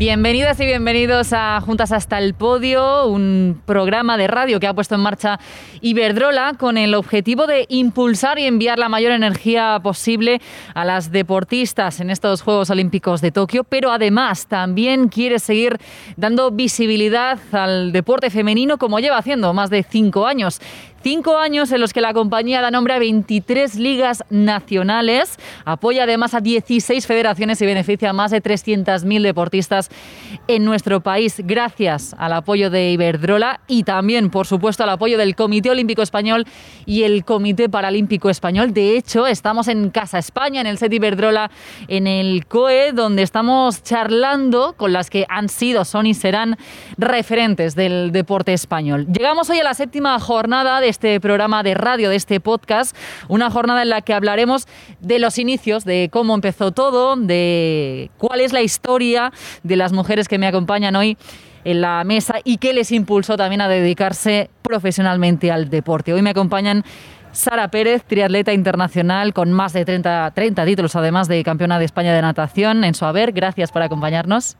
Bienvenidas y bienvenidos a Juntas hasta el Podio, un programa de radio que ha puesto en marcha Iberdrola con el objetivo de impulsar y enviar la mayor energía posible a las deportistas en estos Juegos Olímpicos de Tokio, pero además también quiere seguir dando visibilidad al deporte femenino como lleva haciendo más de cinco años. Cinco años en los que la compañía da nombre a 23 ligas nacionales, apoya además a 16 federaciones y beneficia a más de 300.000 deportistas en nuestro país, gracias al apoyo de Iberdrola y también, por supuesto, al apoyo del Comité Olímpico Español y el Comité Paralímpico Español. De hecho, estamos en Casa España, en el set Iberdrola, en el COE, donde estamos charlando con las que han sido, son y serán referentes del deporte español. Llegamos hoy a la séptima jornada de este programa de radio, de este podcast, una jornada en la que hablaremos de los inicios, de cómo empezó todo, de cuál es la historia de las mujeres que me acompañan hoy en la mesa y qué les impulsó también a dedicarse profesionalmente al deporte. Hoy me acompañan Sara Pérez, triatleta internacional con más de 30, 30 títulos, además de campeona de España de natación en su haber. Gracias por acompañarnos.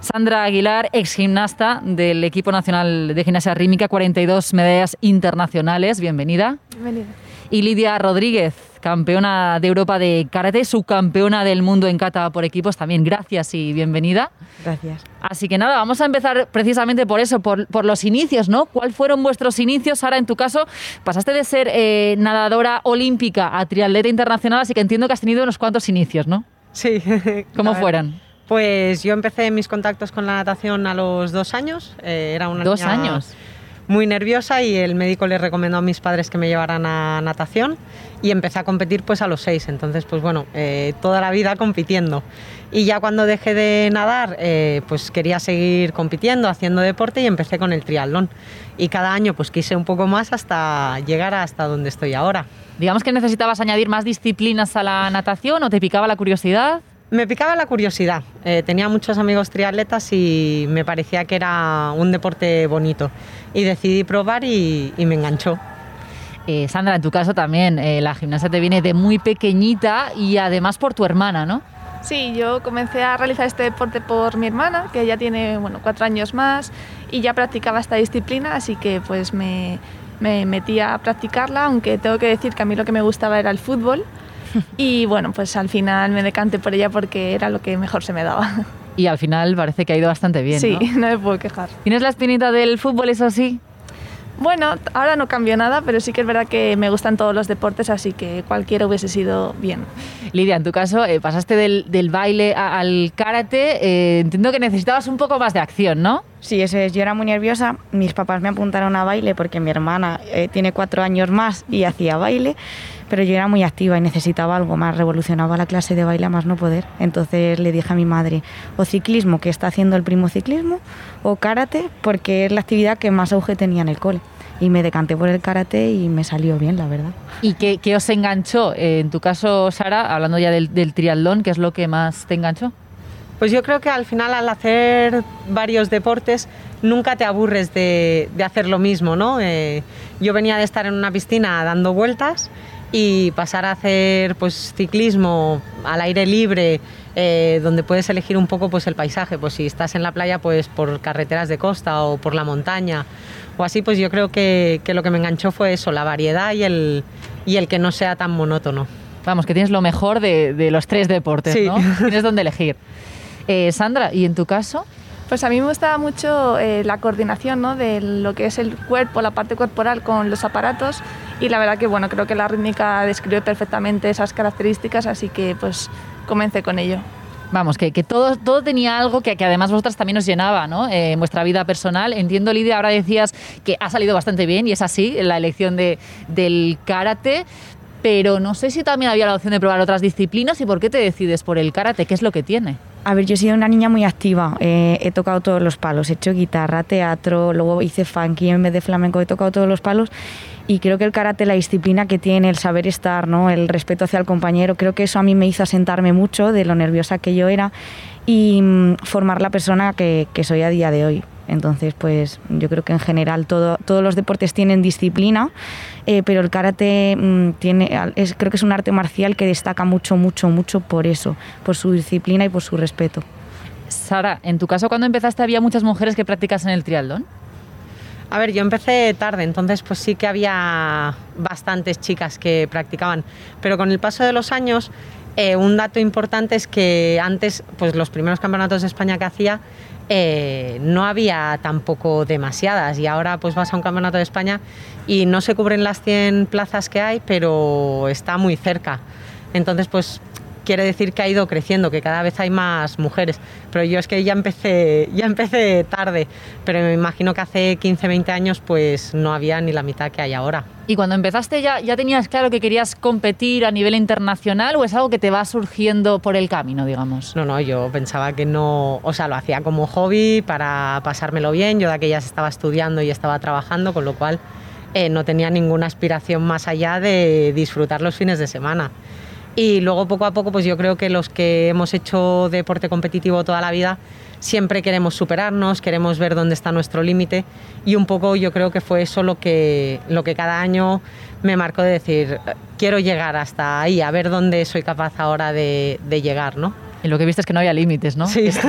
Sandra Aguilar, ex gimnasta del equipo nacional de gimnasia rítmica, 42 medallas internacionales. Bienvenida. Bienvenida. Y Lidia Rodríguez, campeona de Europa de karate, subcampeona del mundo en kata por equipos. También gracias y bienvenida. Gracias. Así que nada, vamos a empezar precisamente por eso, por, por los inicios, ¿no? ¿Cuáles fueron vuestros inicios? Sara, en tu caso, pasaste de ser eh, nadadora olímpica a triatleta internacional, así que entiendo que has tenido unos cuantos inicios, ¿no? Sí. ¿Cómo fueron? Pues yo empecé mis contactos con la natación a los dos años. Eh, era una Dos niña años. Muy nerviosa y el médico le recomendó a mis padres que me llevaran a natación y empecé a competir pues a los seis. Entonces, pues bueno, eh, toda la vida compitiendo. Y ya cuando dejé de nadar, eh, pues quería seguir compitiendo, haciendo deporte y empecé con el triatlón. Y cada año pues quise un poco más hasta llegar hasta donde estoy ahora. Digamos que necesitabas añadir más disciplinas a la natación o te picaba la curiosidad. Me picaba la curiosidad. Eh, tenía muchos amigos triatletas y me parecía que era un deporte bonito. Y decidí probar y, y me enganchó. Eh, Sandra, en tu caso también, eh, la gimnasia te viene de muy pequeñita y además por tu hermana, ¿no? Sí, yo comencé a realizar este deporte por mi hermana, que ya tiene bueno, cuatro años más y ya practicaba esta disciplina, así que pues me, me metí a practicarla, aunque tengo que decir que a mí lo que me gustaba era el fútbol y bueno, pues al final me decanté por ella porque era lo que mejor se me daba. Y al final parece que ha ido bastante bien, sí, ¿no? no me puedo quejar. ¿Tienes la espinita del fútbol, eso sí? Bueno, ahora no cambio nada, pero sí que es verdad que me gustan todos los deportes, así que cualquiera hubiese sido bien. Lidia, en tu caso, eh, pasaste del, del baile a- al karate. eh, entiendo que necesitabas un poco más de acción, ¿no? Sí, eso es. Yo era muy nerviosa. Mis papás me apuntaron a baile porque mi hermana eh, tiene cuatro años más y hacía baile, pero yo era muy activa y necesitaba algo más. Revolucionaba la clase de baile a más no poder. Entonces le dije a mi madre, o ciclismo, que está haciendo el primo ciclismo, o karate, porque es la actividad que más auge tenía en el cole. Y me decanté por el karate y me salió bien, la verdad. ¿Y qué, qué os enganchó? Eh, en tu caso, Sara, hablando ya del, del triatlón, ¿qué es lo que más te enganchó? Pues yo creo que al final al hacer varios deportes nunca te aburres de, de hacer lo mismo, ¿no? Eh, yo venía de estar en una piscina dando vueltas y pasar a hacer pues ciclismo al aire libre eh, donde puedes elegir un poco pues el paisaje pues si estás en la playa pues por carreteras de costa o por la montaña o así pues yo creo que, que lo que me enganchó fue eso la variedad y el, y el que no sea tan monótono Vamos, que tienes lo mejor de, de los tres deportes, Sí. ¿no? Tienes donde elegir. Eh, Sandra, ¿y en tu caso? Pues a mí me gustaba mucho eh, la coordinación ¿no? de lo que es el cuerpo, la parte corporal con los aparatos y la verdad que bueno, creo que la rítmica describe perfectamente esas características, así que pues comencé con ello. Vamos, que, que todo, todo tenía algo que, además vosotras también os llenaba, ¿no? Eh, vuestra vida personal. Entiendo, Lidia, ahora decías que ha salido bastante bien y es así, la elección de, del karate. Pero no sé si también había la opción de probar otras disciplinas y por qué te decides por el karate, ¿qué es lo que tiene? A ver, yo he sido una niña muy activa. eh, he tocado todos los palos. He hecho guitarra, teatro, luego hice funky en vez de flamenco. He tocado todos los palos. Y creo que el karate, la disciplina que tiene, el saber estar, ¿no? el respeto hacia el compañero, creo que eso a mí me hizo asentarme mucho de lo nerviosa que yo era y mm, formar la persona que, que soy a día de hoy. Entonces, pues yo creo que en general todo, todos los deportes tienen disciplina, eh, pero el karate mm, tiene, es, creo que es un arte marcial que destaca mucho, mucho, mucho por eso, por su disciplina y por su respeto. Sara, en tu caso, cuando empezaste, ¿había muchas mujeres que practicasen el triatlón? A ver, yo empecé tarde, entonces pues sí que había bastantes chicas que practicaban, pero con el paso de los años eh, un dato importante es que antes, pues los primeros campeonatos de España que hacía, eh, no había tampoco demasiadas y ahora pues vas a un campeonato de España y no se cubren las 100 plazas que hay, pero está muy cerca. Entonces pues quiere decir que ha ido creciendo, que cada vez hay más mujeres. Pero yo es que ya empecé, ya empecé tarde, pero me imagino que hace 15, 20 años pues no había ni la mitad que hay ahora. ¿Y cuando empezaste ya, ya tenías claro que querías competir a nivel internacional o es algo que te va surgiendo por el camino, digamos? No, no, yo pensaba que no, o sea, lo hacía como hobby para pasármelo bien. Yo de aquellas estaba estudiando y estaba trabajando, con lo cual eh, no tenía ninguna aspiración más allá de disfrutar los fines de semana. Y luego poco a poco, pues yo creo que los que hemos hecho deporte competitivo toda la vida, siempre queremos superarnos, queremos ver dónde está nuestro límite y un poco yo creo que fue eso lo que, lo que cada año me marcó de decir, quiero llegar hasta ahí, a ver dónde soy capaz ahora de, de llegar, ¿no? Y lo que viste es que no había límites, ¿no? Sí. Que, esto,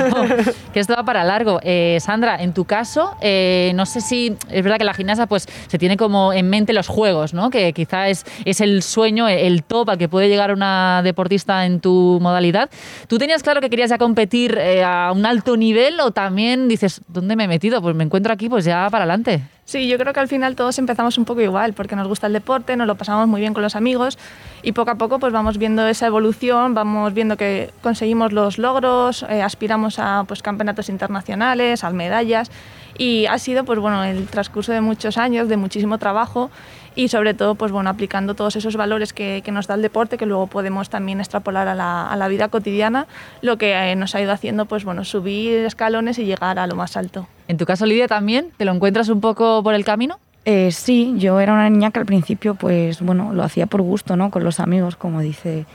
que esto va para largo. Eh, Sandra, en tu caso, eh, no sé si es verdad que la gimnasia pues, se tiene como en mente los juegos, ¿no? Que quizá es, es el sueño, el top al que puede llegar una deportista en tu modalidad. ¿Tú tenías claro que querías ya competir eh, a un alto nivel o también dices, ¿dónde me he metido? Pues me encuentro aquí, pues ya para adelante. Sí, yo creo que al final todos empezamos un poco igual, porque nos gusta el deporte, nos lo pasamos muy bien con los amigos y poco a poco pues vamos viendo esa evolución, vamos viendo que conseguimos los logros, eh, aspiramos a pues campeonatos internacionales, a medallas y ha sido pues bueno el transcurso de muchos años, de muchísimo trabajo y sobre todo pues bueno aplicando todos esos valores que, que nos da el deporte que luego podemos también extrapolar a la, a la vida cotidiana, lo que eh, nos ha ido haciendo pues bueno subir escalones y llegar a lo más alto. En tu caso, Lidia, también, ¿te lo encuentras un poco por el camino? Eh, sí, yo era una niña que al principio, pues bueno, lo hacía por gusto, ¿no? Con los amigos, como dice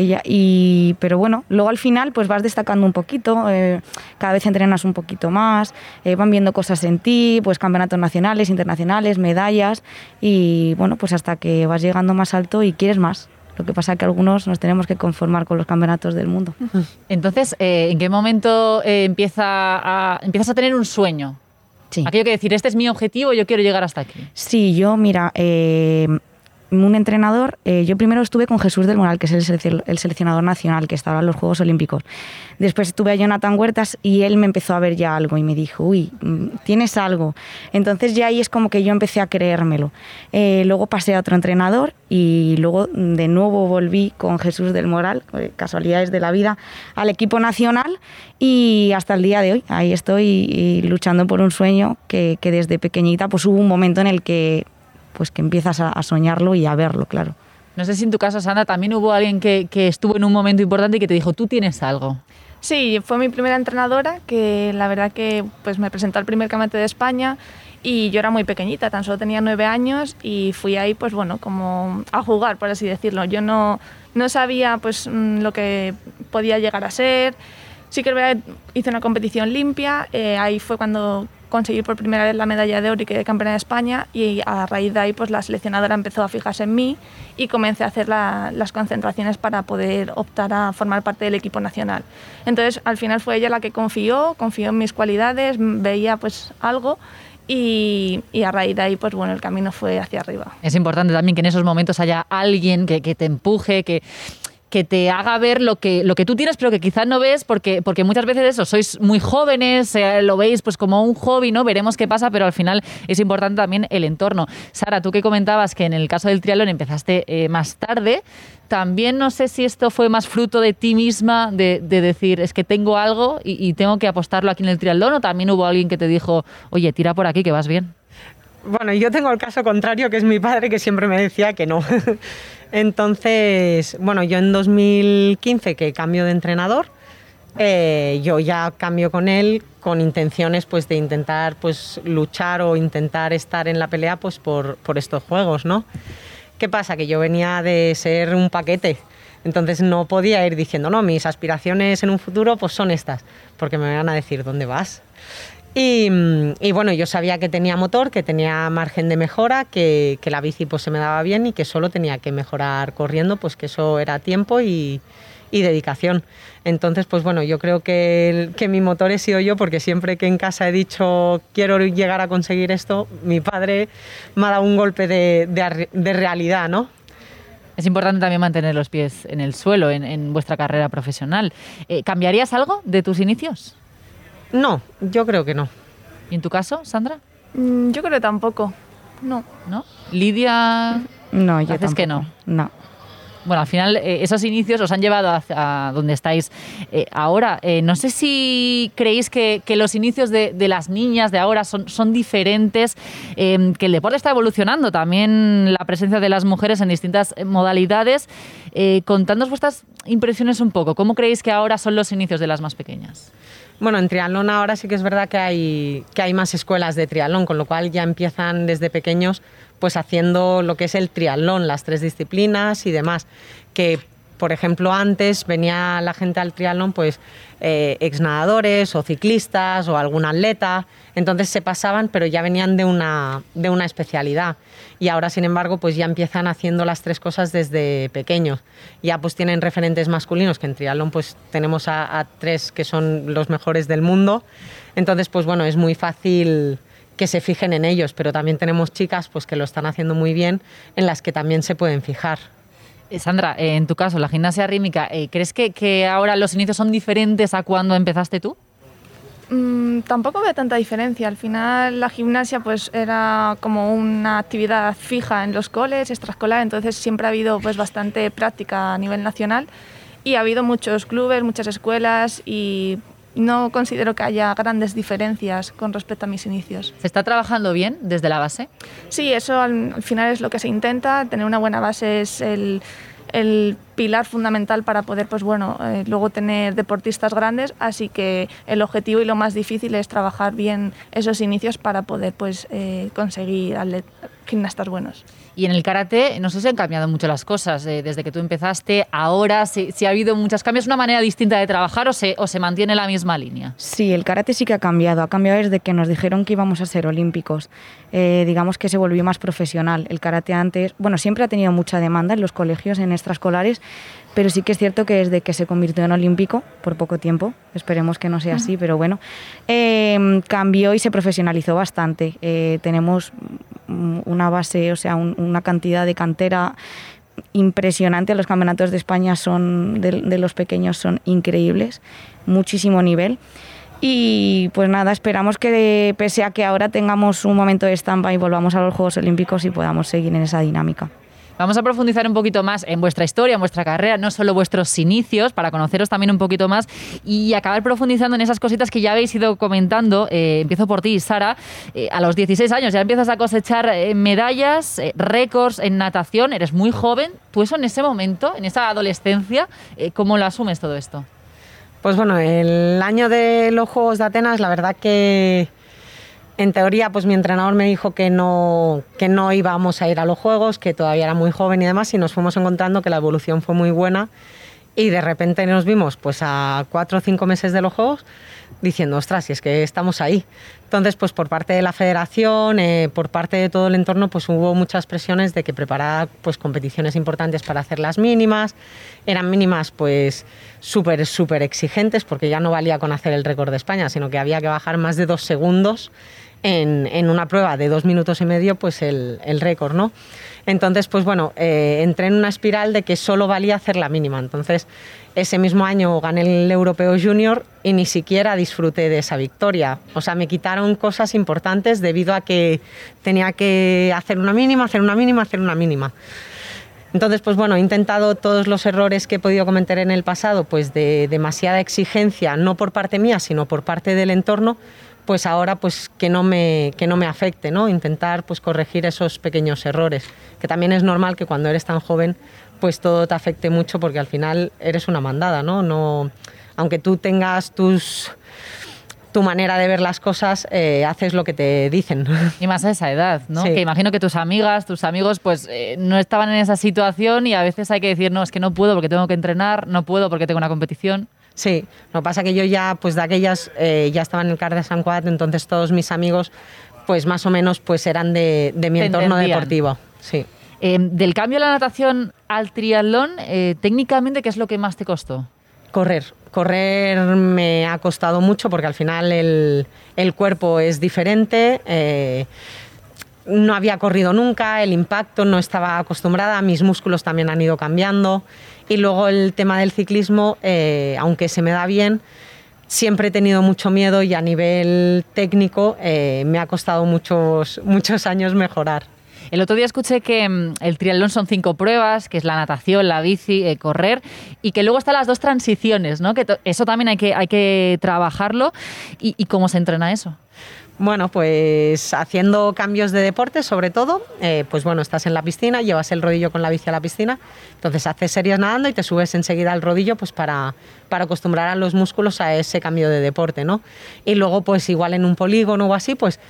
ella. Y, pero bueno, luego al final, pues vas destacando un poquito, eh, cada vez entrenas un poquito más, eh, van viendo cosas en ti, pues campeonatos nacionales, internacionales, medallas, y bueno, pues hasta que vas llegando más alto y quieres más. Lo que pasa es que algunos nos tenemos que conformar con los campeonatos del mundo. Entonces, eh, ¿en qué momento empieza a, empiezas a tener un sueño? Sí. Aquello que decir, este es mi objetivo, yo quiero llegar hasta aquí. Sí, yo, mira, eh, un entrenador, eh, yo primero estuve con Jesús del Moral, que es el, selec- el seleccionador nacional que estaba en los Juegos Olímpicos. Después estuve a Jonathan Huertas y él me empezó a ver ya algo y me dijo, uy, mm, tienes algo. Entonces ya ahí es como que yo empecé a creérmelo. Eh, luego pasé a otro entrenador y luego de nuevo volví con Jesús del Moral, eh, casualidades de la vida, al equipo nacional y hasta el día de hoy ahí estoy luchando por un sueño que, que desde pequeñita pues hubo un momento en el que pues que empiezas a, a soñarlo y a verlo, claro. No sé si en tu caso, Sandra, también hubo alguien que, que estuvo en un momento importante y que te dijo, tú tienes algo. Sí, fue mi primera entrenadora que la verdad que pues me presentó al primer campeonato de España y yo era muy pequeñita, tan solo tenía nueve años y fui ahí pues bueno, como a jugar, por así decirlo. Yo no, no sabía pues mm, lo que podía llegar a ser. Sí que hice una competición limpia, eh, ahí fue cuando conseguí por primera vez la medalla de oro y quedé campeona de España y a raíz de ahí pues la seleccionadora empezó a fijarse en mí y comencé a hacer la- las concentraciones para poder optar a formar parte del equipo nacional. Entonces al final fue ella la que confió, confió en mis cualidades, veía pues algo y, a raíz de ahí pues bueno el camino fue hacia arriba. Es importante también que en esos momentos haya alguien que te empuje, que, que te haga ver lo que, lo que tú tienes, pero que quizás no ves, porque, porque muchas veces eso, sois muy jóvenes, eh, lo veis pues como un hobby, ¿no? Veremos qué pasa, pero al final es importante también el entorno. Sara, tú que comentabas que en el caso del triatlón empezaste eh, más tarde, también no sé si esto fue más fruto de ti misma, de, de decir, es que tengo algo y, y tengo que apostarlo aquí en el triatlón, o también hubo alguien que te dijo, oye, tira por aquí que vas bien. Bueno, yo tengo el caso contrario, que es mi padre, que siempre me decía que no. Entonces, bueno, yo en 2015 que cambio de entrenador, eh, yo ya cambio con él con intenciones pues de intentar pues luchar o intentar estar en la pelea pues por, por estos juegos, ¿no? ¿Qué pasa? Que yo venía de ser un paquete, entonces no podía ir diciendo, no, mis aspiraciones en un futuro pues son estas, porque me van a decir, ¿dónde vas? Y, mm, y bueno, yo sabía que tenía motor, que tenía margen de mejora, que, la bici pues se me daba bien y que solo tenía que mejorar corriendo, pues que eso era tiempo y, dedicación. Entonces, pues bueno, yo creo que, que mi motor he sido yo porque siempre que en casa he dicho quiero llegar a conseguir esto, mi padre me ha dado un golpe de, realidad, ¿no? Es importante también mantener los pies en el suelo en, en vuestra carrera profesional. Eh, ¿Cambiarías algo de tus inicios? No, yo creo que no. ¿Y en tu caso, Sandra? Mm, yo creo que tampoco. No. ¿No? Lidia. No, yo que no. No. Bueno, al final eh, esos inicios os han llevado a, donde estáis eh, ahora. Eh, no sé si creéis que, los inicios de, las niñas de ahora son, son diferentes, em, que el deporte está evolucionando, también la presencia de las mujeres en distintas modalidades. contándonos vuestras impresiones un poco. ¿Cómo creéis que ahora son los inicios de las más pequeñas? Bueno, en triatlón ahora sí que es verdad que hay, que hay más escuelas de triatlón, con lo cual ya empiezan desde pequeños pues haciendo lo que es el triatlón, las tres disciplinas y demás, que por ejemplo, antes venía la gente al triatlón, pues eh, ex nadadores o ciclistas o algún atleta, entonces se pasaban, pero ya venían de una, de una especialidad. Y ahora, sin embargo, pues ya empiezan haciendo las tres cosas desde pequeños. Ya pues tienen referentes masculinos, que en triatlón pues tenemos a, a tres que son los mejores del mundo. Entonces, pues bueno, es muy fácil que se fijen en ellos, pero también tenemos chicas pues que lo están haciendo muy bien, en las que también se pueden fijar. Sandra, eh, en tu caso, la gimnasia rítmica, eh, ¿crees que, ahora los inicios son diferentes a cuando empezaste tú? Mm, tampoco veo tanta diferencia. Al final la gimnasia pues era como una actividad fija en los coles, extraescolar, entonces siempre ha habido pues bastante práctica a nivel nacional y ha habido muchos clubes, muchas escuelas y no considero que haya grandes diferencias con respecto a mis inicios. ¿Se está trabajando bien desde la base? Sí, eso al, final es lo que se intenta. Tener una buena base es el, pilar fundamental para poder, pues bueno, eh, luego tener deportistas grandes. Así que el objetivo y lo más difícil es trabajar bien esos inicios para poder, pues, eh, conseguir gimnastas buenos. Y en el karate, no sé si han cambiado mucho las cosas eh, desde que tú empezaste, ahora, si, ha habido muchos cambios, ¿una manera distinta de trabajar o se, o se mantiene la misma línea? Sí, el karate sí que ha cambiado. Ha cambiado desde que nos dijeron que íbamos a ser olímpicos. Eh, digamos que se volvió más profesional. El karate antes, bueno, siempre ha tenido mucha demanda en los colegios, en extraescolares, pero sí que es cierto que desde que se convirtió en olímpico, por poco tiempo, esperemos que no sea así, pero bueno, em, cambió y se profesionalizó bastante. Eh, tenemos una base, o sea, una cantidad de cantera impresionante. Los campeonatos de España son de, los pequeños son increíbles, muchísimo nivel. Y pues nada, esperamos que pese a que ahora tengamos un momento de estampa y volvamos a los Juegos Olímpicos y podamos seguir en esa dinámica. Vamos a profundizar un poquito más en vuestra historia, en vuestra carrera, no solo vuestros inicios, para conoceros también un poquito más y acabar profundizando en esas cositas que ya habéis ido comentando. Eh, empiezo por ti, Sara. Eh, a los 16 años ya empiezas a cosechar eh, medallas, récords en natación, eres muy joven. ¿Tú eso en ese momento, en esa adolescencia, cómo lo asumes todo esto? Pues bueno, el año de los de Atenas, la verdad que en teoría, pues mi entrenador me dijo que no, que no íbamos a ir a los Juegos, que todavía era muy joven y demás, y nos fuimos encontrando que la evolución fue muy buena y de repente nos vimos pues a cuatro o cinco meses de los Juegos diciendo, ostras, si es que estamos ahí. Entonces, pues por parte de la federación, eh, por parte de todo el entorno, pues hubo muchas presiones de que preparara pues competiciones importantes para hacer las mínimas. Eran mínimas pues súper, súper exigentes porque ya no valía con hacer el récord de España, sino que había que bajar más de dos segundos en, una prueba de dos minutos y medio, pues el, récord, ¿no? Entonces, pues bueno, eh, entré en una espiral de que solo valía hacer la mínima. Entonces, ese mismo año gané el Europeo Junior y ni siquiera disfruté de esa victoria. O sea, me quitaron cosas importantes debido a que tenía que hacer una mínima, hacer una mínima, hacer una mínima. Entonces, pues bueno, he intentado todos los errores que he podido cometer en el pasado, pues de demasiada exigencia, no por parte mía, sino por parte del entorno, pues ahora pues que no me, que no me afecte, ¿no? Intentar pues corregir esos pequeños errores, que también es normal que cuando eres tan joven pues todo te afecte mucho porque al final eres una mandada, ¿no? no aunque tú tengas tus tu manera de ver las cosas, eh, haces lo que te dicen. Y más a esa edad, ¿no? Que imagino que tus amigas, tus amigos, pues eh, no estaban en esa situación y a veces hay que decir, no, es que no puedo porque tengo que entrenar, no puedo porque tengo una competición. Sí, lo que pasa que yo ya, pues de aquellas, eh, ya estaba en el CAR de San Cuat, entonces todos mis amigos, pues más o menos, pues eran de, mi entorno deportivo. Sí. Em, del cambio de la natación al triatlón, eh, técnicamente, ¿qué es lo que más te costó? Correr. Correr me ha costado mucho porque al final el, cuerpo es diferente. Eh, no había corrido nunca, el impacto no estaba acostumbrada, mis músculos también han ido cambiando. Y luego el tema del ciclismo, eh, aunque se me da bien, siempre he tenido mucho miedo y a nivel técnico eh, me ha costado muchos, muchos años mejorar. El otro día escuché que mm, el triatlón son cinco pruebas, que es la natación, la bici, eh, correr, y que luego están las dos transiciones, ¿no? Que eso también hay que, hay que trabajarlo. ¿Y cómo se entrena eso? Bueno, pues haciendo cambios de deporte, sobre todo, eh, pues bueno, estás en la piscina, llevas el rodillo con la bici a la piscina, entonces haces series nadando y te subes enseguida al rodillo, pues para, para acostumbrar a los músculos a ese cambio de deporte, ¿no? Y luego, pues igual en un polígono o así, pues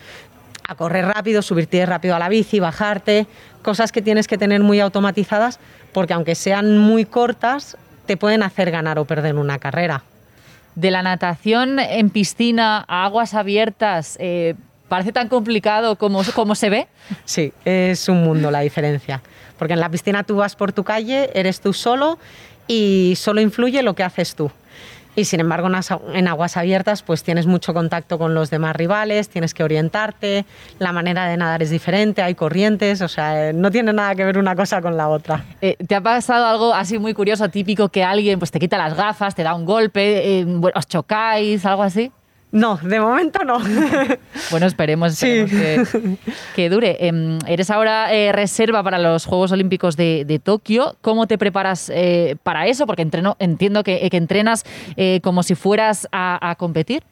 a correr rápido, subirte rápido a la bici, bajarte, cosas que tienes que tener muy automatizadas, porque aunque sean muy cortas, te pueden hacer ganar o perder una carrera de la natación en piscina a aguas abiertas, eh, ¿parece tan complicado como, como se ve? Sí, es un mundo la diferencia. Porque en la piscina tú vas por tu calle, eres tú solo y solo influye lo que haces tú y sin embargo en aguas abiertas pues tienes mucho contacto con los demás rivales, tienes que orientarte, la manera de nadar es diferente, hay corrientes, o sea, no tiene nada que ver una cosa con la otra. Eh, ¿Te ha pasado algo así muy curioso, típico, que alguien pues te quita las gafas, te da un golpe, eh, os chocáis, algo así? No, de momento no. Bueno, esperemos, que, dure. Em, eres ahora eh, reserva para los Juegos Olímpicos de, Tokio. ¿Cómo te preparas eh, para eso? Porque entreno, entiendo que, entrenas eh, como si fueras a, competir.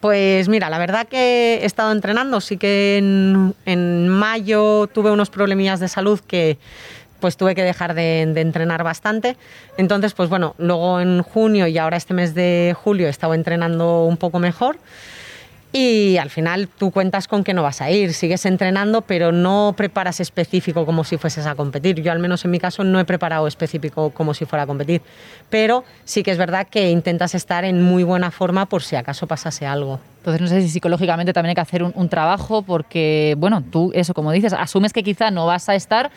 Pues mira, la verdad que he estado entrenando. Sí que en, en mayo tuve unos problemillas de salud que pues tuve que dejar de, entrenar bastante. Entonces, pues bueno, luego en junio y ahora este mes de julio he estado entrenando un poco mejor. Y al final tú cuentas con que no vas a ir, sigues entrenando, pero no preparas específico como si fueses a competir. Yo al menos en mi caso no he preparado específico como si fuera a competir, pero sí que es verdad que intentas estar en muy buena forma por si acaso pasase algo. Entonces no sé si psicológicamente también hay que hacer un, trabajo porque, bueno, tú eso como dices, asumes que quizá no vas a estar,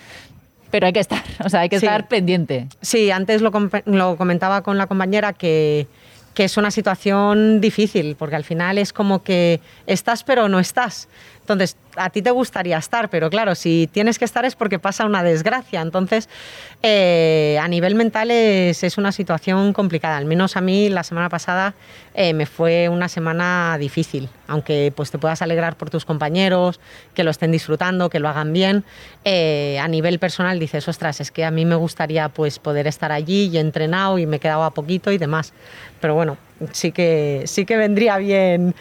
pero hay que estar, o sea, hay que estar pendiente. Sí, antes lo, lo comentaba con la compañera que, que es una situación difícil, porque al final es como que estás pero no estás. Entonces, a ti te gustaría estar, pero claro, si tienes que estar es porque pasa una desgracia. Entonces, eh, a nivel mental es, una situación complicada. Al menos a mí la semana pasada eh, me fue una semana difícil, aunque pues te puedas alegrar por tus compañeros, que lo estén disfrutando, que lo hagan bien. Eh, a nivel personal dices, ostras, es que a mí me gustaría pues poder estar allí y entrenado y me quedaba poquito y demás. Pero bueno, sí que, sí que vendría bien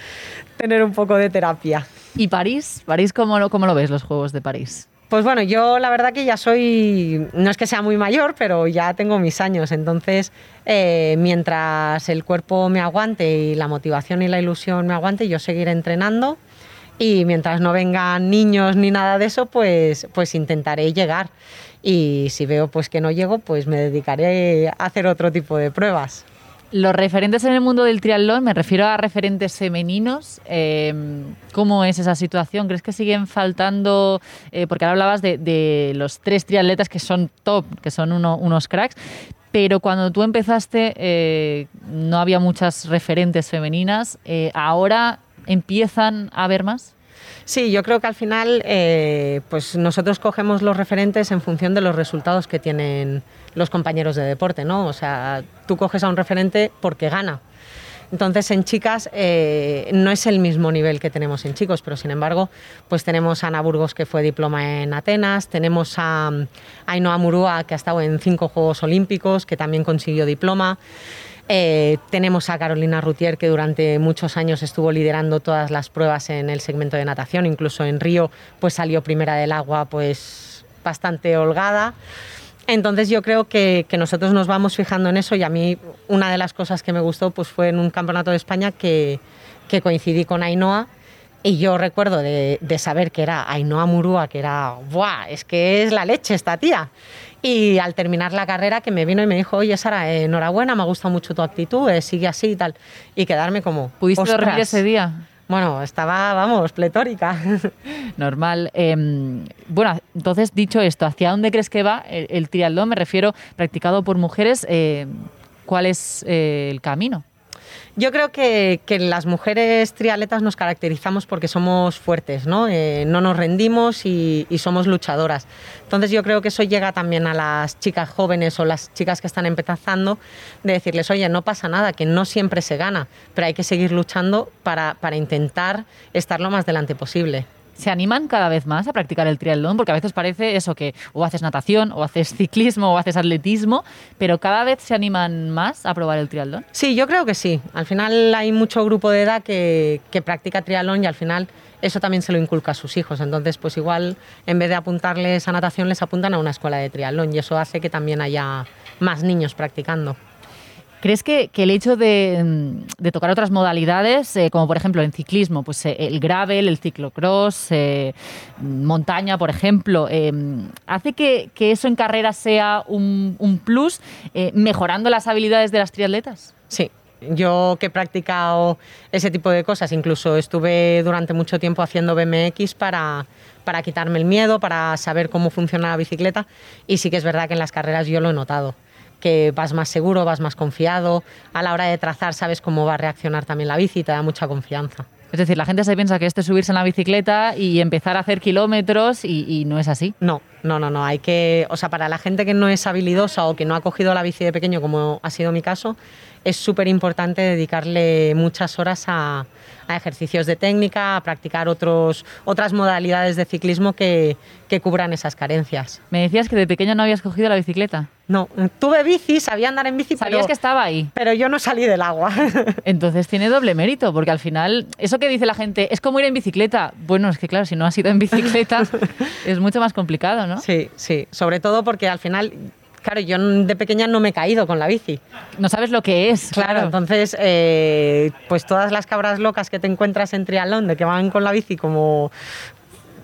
tener un poco de terapia. ¿Y París? ¿París cómo lo, cómo lo ves los Juegos de París? Pues bueno, yo la verdad que ya soy, no es que sea muy mayor, pero ya tengo mis años, entonces eh, mientras el cuerpo me aguante y la motivación y la ilusión me aguante, yo seguiré entrenando y mientras no vengan niños ni nada de eso, pues, pues intentaré llegar y si veo pues que no llego, pues me dedicaré a hacer otro tipo de pruebas. Los referentes en el mundo del triatlón, me refiero a referentes femeninos, eh, ¿cómo es esa situación? ¿Crees que siguen faltando? Eh, porque ahora hablabas de, los tres triatletas que son top, que son unos cracks, pero cuando tú empezaste eh, no había muchas referentes femeninas, ¿ahora empiezan a haber más? Sí, yo creo que al final pues nosotros cogemos los referentes en función de los resultados que tienen los compañeros de deporte, ¿no? O sea, tú coges a un referente porque gana. Entonces en chicas eh, no es el mismo nivel que tenemos en chicos, pero sin embargo, pues tenemos a Ana Burgos que fue diploma en Atenas, tenemos a, Ainhoa Murúa que ha estado en cinco Juegos Olímpicos, que también consiguió diploma. Eh, tenemos a Carolina Rutier que durante muchos años estuvo liderando todas las pruebas en el segmento de natación, incluso en Río pues salió primera del agua pues bastante holgada. Entonces yo creo que, nosotros nos vamos fijando en eso y a mí una de las cosas que me gustó pues fue en un campeonato de España que, coincidí con Ainhoa y yo recuerdo de, saber que era Ainhoa Murúa, que era, ¡buah! Es que es la leche esta tía. Y al terminar la carrera que me vino y me dijo, oye Sara, enhorabuena, me ha gustado mucho tu actitud, eh, sigue así y tal. Y quedarme como... ¿Pudiste dormir ese día? Bueno, estaba, vamos, pletórica. Normal. Em, bueno, entonces, dicho esto, ¿hacia dónde crees que va el, el triatlón? Me refiero, practicado por mujeres. Eh, ¿Cuál es eh, el camino? Yo creo que, las mujeres triatletas nos caracterizamos porque somos fuertes, ¿no? Eh, no nos rendimos y, y, somos luchadoras. Entonces yo creo que eso llega también a las chicas jóvenes o las chicas que están empezando, de decirles, oye, no pasa nada, que no siempre se gana, pero hay que seguir luchando para, para intentar estar lo más delante posible se animan cada vez más a practicar el triatlón, porque a veces parece eso que o haces natación, o haces ciclismo, o haces atletismo, pero cada vez se animan más a probar el triatlón. Sí, yo creo que sí. Al final hay mucho grupo de edad que, que practica triatlón y al final eso también se lo inculca a sus hijos. Entonces, pues igual en vez de apuntarles a natación, les apuntan a una escuela de triatlón y eso hace que también haya más niños practicando. ¿Crees que, que el hecho de, mm, de, tocar otras modalidades, eh, como por ejemplo en ciclismo, pues eh, el gravel, el ciclocross, eh, montaña, por ejemplo, eh, hace que, que, eso en carrera sea un, un plus, eh, mejorando las habilidades de las triatletas? Sí, yo que he practicado ese tipo de cosas, incluso estuve durante mucho tiempo haciendo BMX para, para quitarme el miedo, para saber cómo funciona la bicicleta y sí que es verdad que en las carreras yo lo he notado que vas más seguro, vas más confiado, a la hora de trazar sabes cómo va a reaccionar también la bici, te da mucha confianza. Es decir, la gente se piensa que esto es subirse en la bicicleta y empezar a hacer kilómetros y, y, no es así. No, no, no, no. Hay que, o sea, para la gente que no es habilidosa o que no ha cogido la bici de pequeño, como ha sido mi caso, es súper importante dedicarle muchas horas a, a, ejercicios de técnica, a practicar otros, otras modalidades de ciclismo que, que cubran esas carencias. Me decías que de pequeño no habías cogido la bicicleta. No, tuve bici, sabía andar en bici, Sabías pero, que estaba ahí. Pero yo no salí del agua. Entonces tiene doble mérito, porque al final, eso que dice la gente, es como ir en bicicleta. Bueno, es que claro, si no has ido en bicicleta, es mucho más complicado, ¿no? Sí, sí. Sobre todo porque al final Claro, yo de pequeña no me he caído con la bici. No sabes lo que es. Claro, claro. entonces, eh, pues todas las cabras locas que te encuentras en triatlón, de que van con la bici como,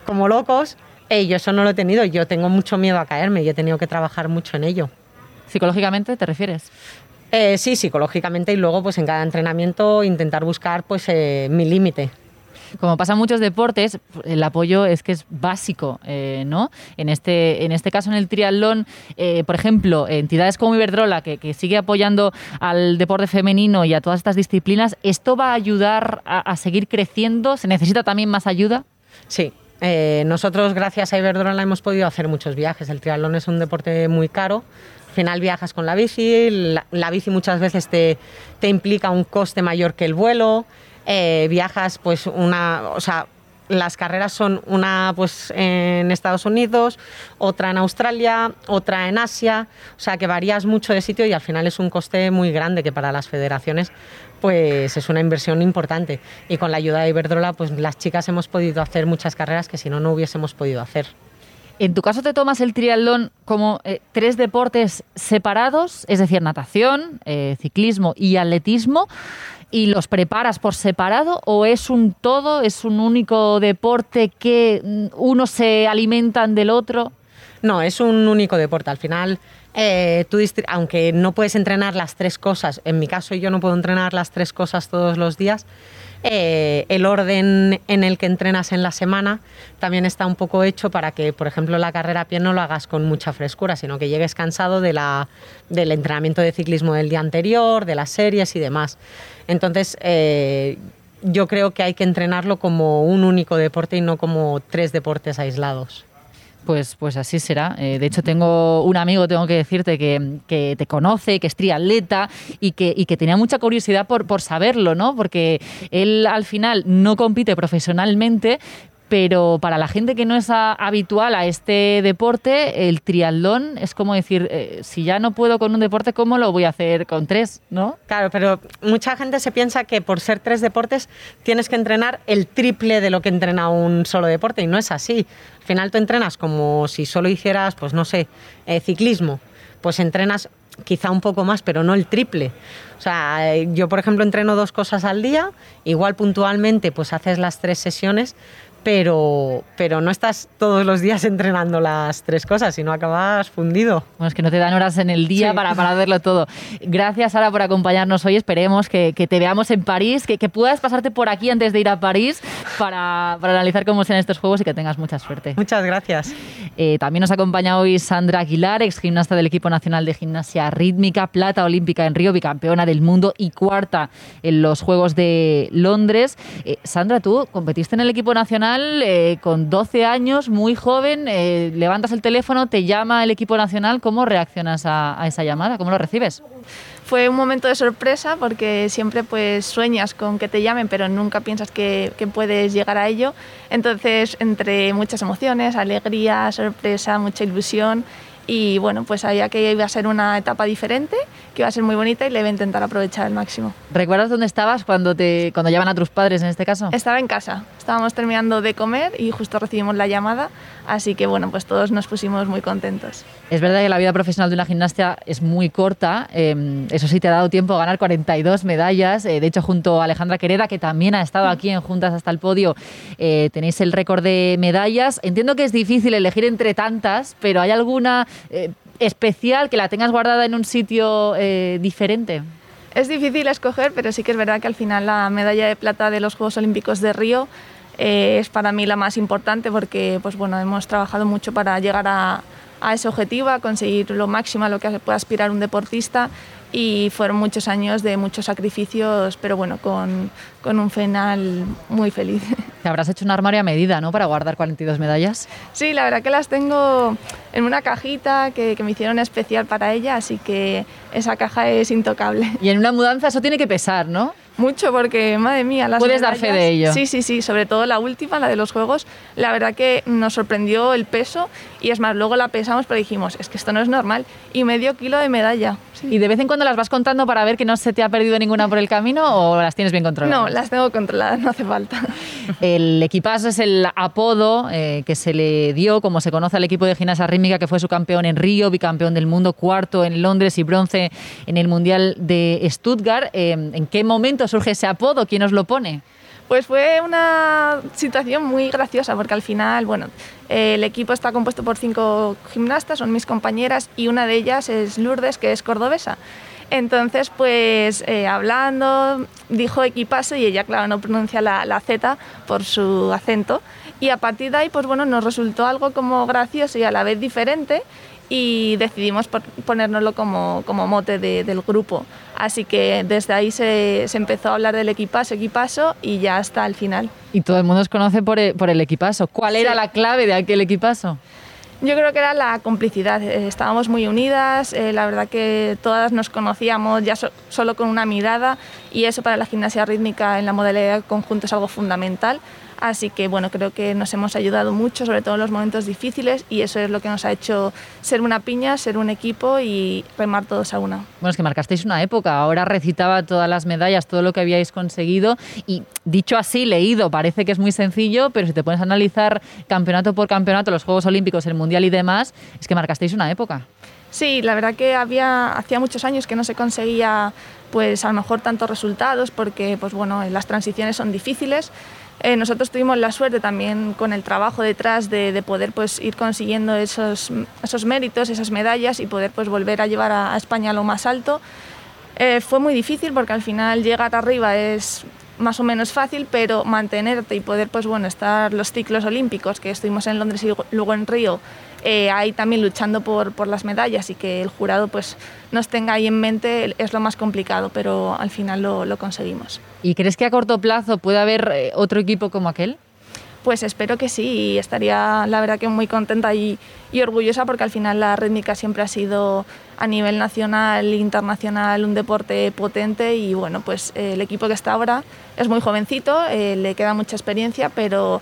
como locos, eh, yo eso no lo he tenido. Yo tengo mucho miedo a caerme y he tenido que trabajar mucho en ello. ¿Psicológicamente te refieres? Eh, sí, psicológicamente y luego pues en cada entrenamiento intentar buscar pues eh, mi límite. Como pasa en muchos deportes, el apoyo es que es básico, eh, ¿no? En este, en este caso, en el triatlón, por ejemplo, entidades como Iberdrola, que, que, sigue apoyando al deporte femenino y a todas estas disciplinas, ¿esto va a ayudar a, a seguir creciendo? ¿Se necesita también más ayuda? Sí, eh, nosotros, gracias a Iberdrola, hemos podido hacer muchos viajes. El triatlón es un deporte muy caro. Al final viajas con la bici, la, bici muchas veces te, te, implica un coste mayor que el vuelo. Eh, viajas, pues, una. O sea, las carreras son una pues en Estados Unidos, otra en Australia, otra en Asia, o sea que varías mucho de sitio y al final es un coste muy grande que para las federaciones pues es una inversión importante y con la ayuda de Iberdrola pues las chicas hemos podido hacer muchas carreras que si no no hubiésemos podido hacer. En tu caso te tomas el triatlón como eh, tres deportes separados, es decir, natación, eh, ciclismo y atletismo y los preparas por separado o es un todo, es un único deporte que uno se alimentan del otro? No, es un único deporte. Al final, eh, aunque no puedes entrenar las tres cosas, en mi caso yo no puedo entrenar las tres cosas todos los días, eh, el orden en el que entrenas en la semana también está un poco hecho para que, por ejemplo, la carrera a pie no lo hagas con mucha frescura, sino que llegues cansado del entrenamiento de ciclismo del día anterior, de las series y demás. Entonces, eh, yo creo que hay que entrenarlo como un único deporte y no como tres deportes aislados. Pues, pues así será. Eh, de hecho, tengo un amigo, tengo que decirte, que, que te conoce, que es triatleta y que, y que tenía mucha curiosidad por, por saberlo, ¿no? Porque él al final no compite profesionalmente, pero para la gente que no es a, habitual a este deporte, el triatlón es como decir, eh, si ya no puedo con un deporte, ¿cómo lo voy a hacer con tres? ¿no? Claro, pero mucha gente se piensa que por ser tres deportes tienes que entrenar el triple de lo que entrena un solo deporte y no es así. Al final tú entrenas como si solo hicieras, pues no sé, eh, ciclismo, pues entrenas quizá un poco más, pero no el triple. O sea, yo por ejemplo entreno dos cosas al día, igual puntualmente pues haces las tres sesiones, pero, pero no estás todos los días entrenando las tres cosas, sino acabas fundido. Bueno, es que no te dan horas en el día para, para verlo todo. Gracias, Sara, por acompañarnos hoy. Esperemos que, te veamos en París, que, puedas pasarte por aquí antes de ir a París para, para analizar cómo sean estos juegos y que tengas mucha suerte. Muchas gracias. Eh, también nos acompaña hoy Sandra Aguilar, ex gimnasta del equipo nacional de gimnasia rítmica, plata olímpica en Río, bicampeona del mundo y cuarta en los Juegos de Londres. Eh, Sandra, tú competiste en el equipo nacional eh, con 12 años, muy joven, eh, levantas el teléfono, te llama el equipo nacional, ¿cómo reaccionas a, esa llamada? ¿Cómo lo recibes? Fue un momento de sorpresa porque siempre pues sueñas con que te llamen, pero nunca piensas que, que puedes llegar a ello. Entonces, entre muchas emociones, alegría, sorpresa, mucha ilusión y bueno, pues sabía que iba a ser una etapa diferente, que iba a ser muy bonita y le iba a intentar aprovechar al máximo. ¿Recuerdas dónde estabas cuando, te, cuando llaman a tus padres en este caso? Estaba en casa, estábamos terminando de comer y justo recibimos la llamada, así que bueno, pues todos nos pusimos muy contentos. Es verdad que la vida profesional de una gimnasta es muy corta, em, eso sí te ha dado tiempo a ganar 42 medallas, eh, de hecho junto a Alejandra Quereda, que también ha estado aquí en Juntas hasta el podio, eh, tenéis el récord de medallas. Entiendo que es difícil elegir entre tantas, pero ¿hay alguna eh, especial que la tengas guardada en un sitio diferente? Es difícil escoger, pero sí que es verdad que al final la medalla de plata de los Juegos Olímpicos de Río es para mí la más importante porque pues bueno, hemos trabajado mucho para llegar a, a ese objetivo, a conseguir lo máximo a lo que puede aspirar un deportista y fueron muchos años de muchos sacrificios, pero bueno, con, con, un final muy feliz. Te habrás hecho un armario a medida, ¿no? Para guardar 42 medallas. Sí, la verdad que las tengo en una cajita que, que me hicieron especial para ella, así que esa caja es intocable. Y en una mudanza eso tiene que pesar, ¿no? Mucho, porque madre mía, las Puedes dar fe de ello. Sí, sí, sí, sobre todo la última, la de los juegos, la verdad que nos sorprendió el peso y es más, luego la pesamos pero dijimos, es que esto no es normal y medio kilo de medalla. ¿Y de vez en cuando las vas contando para ver que no se te ha perdido ninguna por el camino o las tienes bien controladas? No, las tengo controladas, no hace falta. El equipazo es el apodo eh, que se le dio, como se conoce al equipo de gimnasia rítmica, que fue su campeón en Río, bicampeón del mundo, cuarto en Londres y bronce en el Mundial de Stuttgart. Eh, ¿En qué momento surge ese apodo? ¿Quién os lo pone? Pues fue una situación muy graciosa porque al final, bueno, el equipo está compuesto por cinco gimnastas, son mis compañeras y una de ellas es Lourdes, que es cordobesa. Entonces, pues eh, hablando, dijo equipazo y ella, claro, no pronuncia la, la, Z por su acento. Y a partir de ahí, pues bueno, nos resultó algo como gracioso y a la vez diferente y decidimos ponérnoslo como, como mote del grupo. Así que desde ahí se, se, empezó a hablar del equipazo, equipazo y ya hasta el final. Y todo el mundo os conoce por el, por el equipazo. ¿Cuál era la clave de aquel equipazo? Yo creo que era la complicidad. Eh, estábamos muy unidas, eh, la verdad que todas nos conocíamos ya solo con una mirada y eso para la gimnasia rítmica en la modalidad conjunto es algo fundamental. Así que bueno, creo que nos hemos ayudado mucho, sobre todo en los momentos difíciles, y eso es lo que nos ha hecho ser una piña, ser un equipo y remar todos a una. Bueno, es que marcasteis una época, ahora recitaba todas las medallas, todo lo que habíais conseguido, y dicho así, leído, parece que es muy sencillo, pero si te pones a analizar campeonato por campeonato, los Juegos Olímpicos, el Mundial y demás, es que marcasteis una época. Sí, la verdad que había, hacía muchos años que no se conseguía pues a lo mejor tantos resultados porque pues bueno, las transiciones son difíciles eh, nosotros tuvimos la suerte también con el trabajo detrás de, poder pues, ir consiguiendo esos, méritos, esas medallas y poder pues, volver a llevar a, España lo más alto. Eh, fue muy difícil porque al final llegar arriba es más o menos fácil, pero mantenerte y poder pues, bueno, estar los ciclos olímpicos, que estuvimos en Londres y luego en Río, eh, ahí también luchando por, por, las medallas y que el jurado pues, nos tenga ahí en mente es lo más complicado, pero al final lo, lo conseguimos. ¿Y crees que a corto plazo puede haber eh, otro equipo como aquel? Pues espero que sí y estaría la verdad que muy contenta y, orgullosa porque al final la rítmica siempre ha sido a nivel nacional e internacional un deporte potente y bueno, pues eh, el equipo que está ahora es muy jovencito, eh, le queda mucha experiencia, pero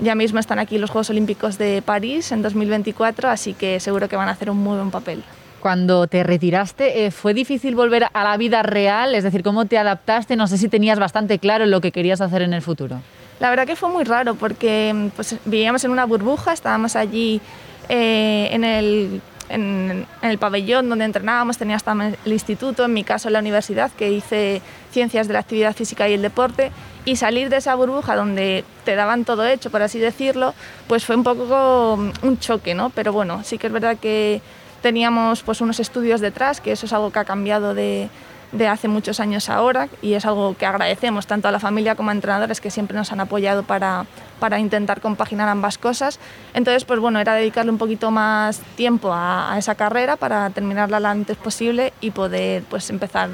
ya mismo están aquí los Juegos Olímpicos de París en 2024, así que seguro que van a hacer un muy buen papel. Cuando te retiraste, eh, ¿fue difícil volver a la vida real? Es decir, ¿cómo te adaptaste? No sé si tenías bastante claro lo que querías hacer en el futuro. La verdad que fue muy raro porque pues, vivíamos en una burbuja, estábamos allí eh, en el en, el pabellón donde entrenábamos, tenía hasta el instituto, en mi caso la universidad, que hice ciencias de la actividad física y el deporte, y salir de esa burbuja donde te daban todo hecho, por así decirlo, pues fue un poco un choque, ¿no? Pero bueno, sí que es verdad que teníamos pues unos estudios detrás, que eso es algo que ha cambiado de, de hace muchos años ahora y es algo que agradecemos tanto a la familia como a entrenadores que siempre nos han apoyado para, para intentar compaginar ambas cosas. Entonces, pues bueno, era dedicarle un poquito más tiempo a, a, esa carrera para terminarla lo antes posible y poder pues empezar